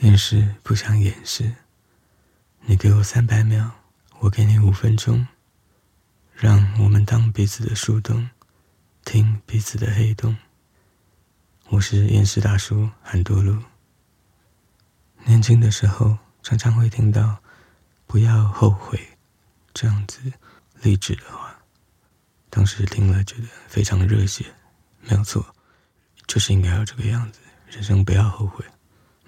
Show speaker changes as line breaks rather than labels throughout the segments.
掩饰不想掩饰，你给我三百秒，我给你五分钟，让我们当彼此的树洞，听彼此的黑洞。我是厌世大叔韩多路。年轻的时候，常常会听到“不要后悔”这样子励志的话，当时听了觉得非常热血，没有错，就是应该要这个样子，人生不要后悔。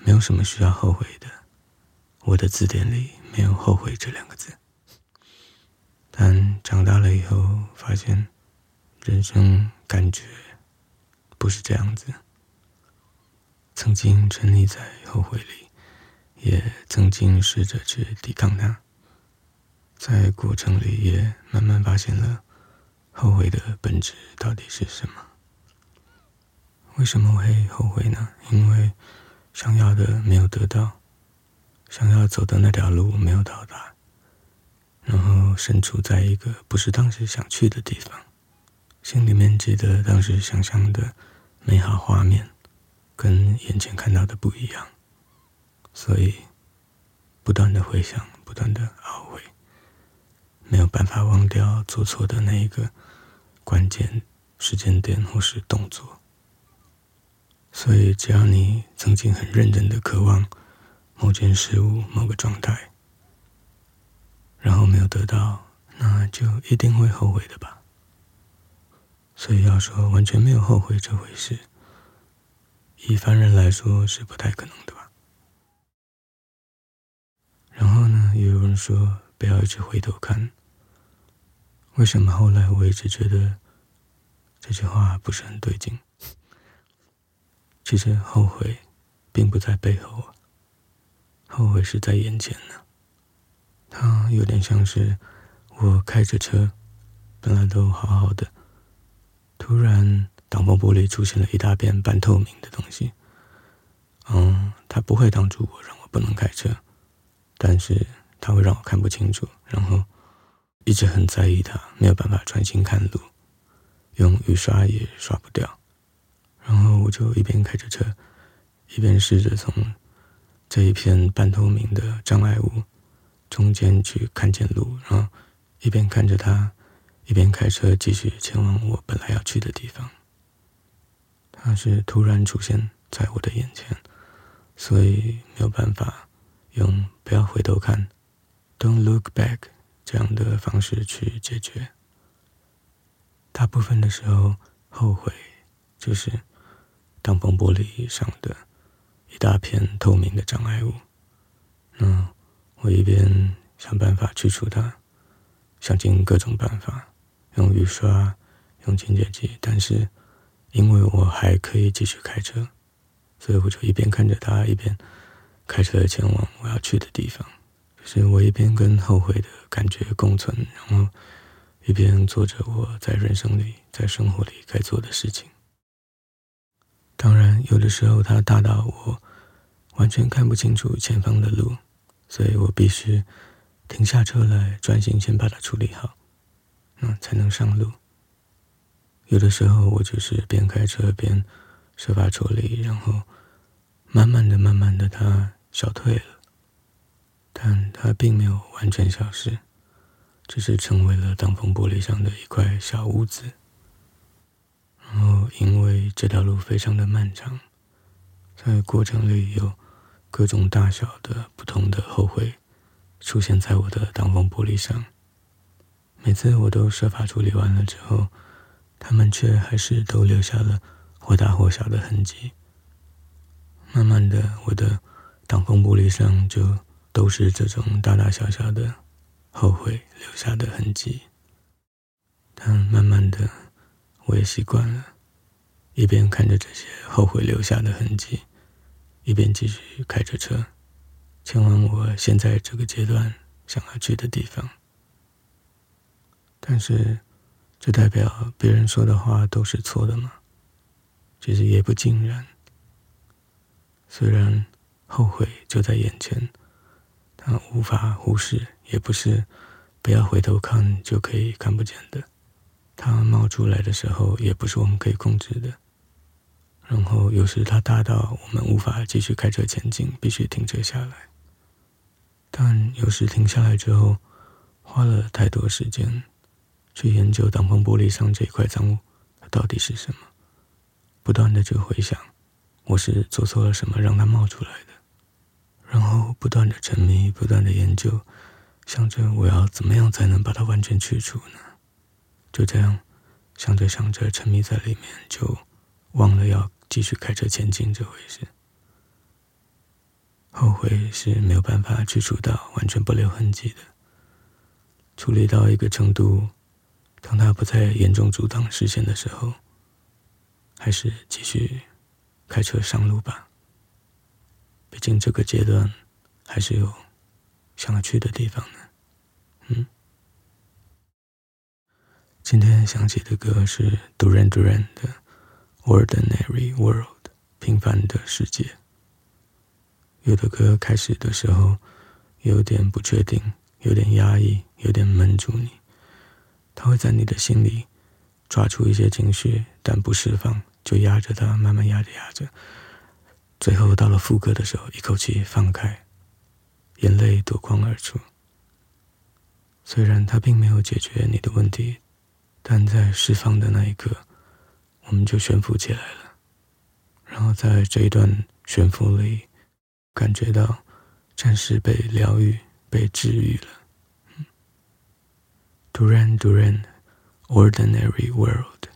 没有什么需要后悔的，我的字典里没有“后悔”这两个字。但长大了以后，发现人生感觉不是这样子。曾经沉溺在后悔里，也曾经试着去抵抗它，在过程里也慢慢发现了后悔的本质到底是什么。为什么会后悔呢？因为。想要的没有得到，想要走的那条路没有到达，然后身处在一个不是当时想去的地方，心里面记得当时想象的美好画面，跟眼前看到的不一样，所以不断的回想，不断的懊悔，没有办法忘掉做错的那一个关键时间点或是动作。所以，只要你曾经很认真的渴望某件事物、某个状态，然后没有得到，那就一定会后悔的吧。所以要说完全没有后悔这回事，以凡人来说是不太可能的吧。然后呢，也有人说不要一直回头看。为什么后来我一直觉得这句话不是很对劲？其实后悔，并不在背后啊，后悔是在眼前呢。它有点像是我开着车，本来都好好的，突然挡风玻璃出现了一大片半透明的东西。嗯，它不会挡住我，让我不能开车，但是它会让我看不清楚，然后一直很在意它，没有办法专心看路，用雨刷也刷不掉。然后我就一边开着车，一边试着从这一片半透明的障碍物中间去看见路，然后一边看着它，一边开车继续前往我本来要去的地方。它是突然出现在我的眼前，所以没有办法用“不要回头看 ”（Don't look back） 这样的方式去解决。大部分的时候，后悔就是。挡风玻璃上的一大片透明的障碍物，那我一边想办法去除它，想尽各种办法，用雨刷，用清洁剂，但是因为我还可以继续开车，所以我就一边看着它，一边开车前往我要去的地方。就是我一边跟后悔的感觉共存，然后一边做着我在人生里、在生活里该做的事情。当然，有的时候它大到我完全看不清楚前方的路，所以我必须停下车来，专心先把它处理好，那才能上路。有的时候我就是边开车边设法处理，然后慢慢的、慢慢的，它消退了，但它并没有完全消失，只是成为了挡风玻璃上的一块小污渍。然后，因为这条路非常的漫长，在过程里有各种大小的不同的后悔出现在我的挡风玻璃上。每次我都设法处理完了之后，他们却还是都留下了或大或小的痕迹。慢慢的，我的挡风玻璃上就都是这种大大小小的后悔留下的痕迹。但慢慢的。我也习惯了，一边看着这些后悔留下的痕迹，一边继续开着车，前往我现在这个阶段想要去的地方。但是，这代表别人说的话都是错的吗？其实也不尽然。虽然后悔就在眼前，但无法忽视，也不是不要回头看就可以看不见的。它冒出来的时候，也不是我们可以控制的。然后有时它大到我们无法继续开车前进，必须停车下来。但有时停下来之后，花了太多时间去研究挡风玻璃上这一块脏物，它到底是什么？不断的去回想，我是做错了什么让它冒出来的，然后不断的沉迷，不断的研究，想着我要怎么样才能把它完全去除呢？就这样想着想着，沉迷在里面，就忘了要继续开车前进这回事。后悔是没有办法去除到完全不留痕迹的。处理到一个程度，当它不再严重阻挡视线的时候，还是继续开车上路吧。毕竟这个阶段还是有想要去的地方呢。今天想起的歌是 Duran Duran 的《Ordinary World》平凡的世界。有的歌开始的时候有点不确定，有点压抑，有点闷住你。它会在你的心里抓出一些情绪，但不释放，就压着它，慢慢压着压着。最后到了副歌的时候，一口气放开，眼泪夺眶而出。虽然它并没有解决你的问题，但在释放的那一刻，我们就悬浮起来了。然后在这一段悬浮里。感觉到暂时被疗愈、被治愈了。Duran Duran，Ordinary World。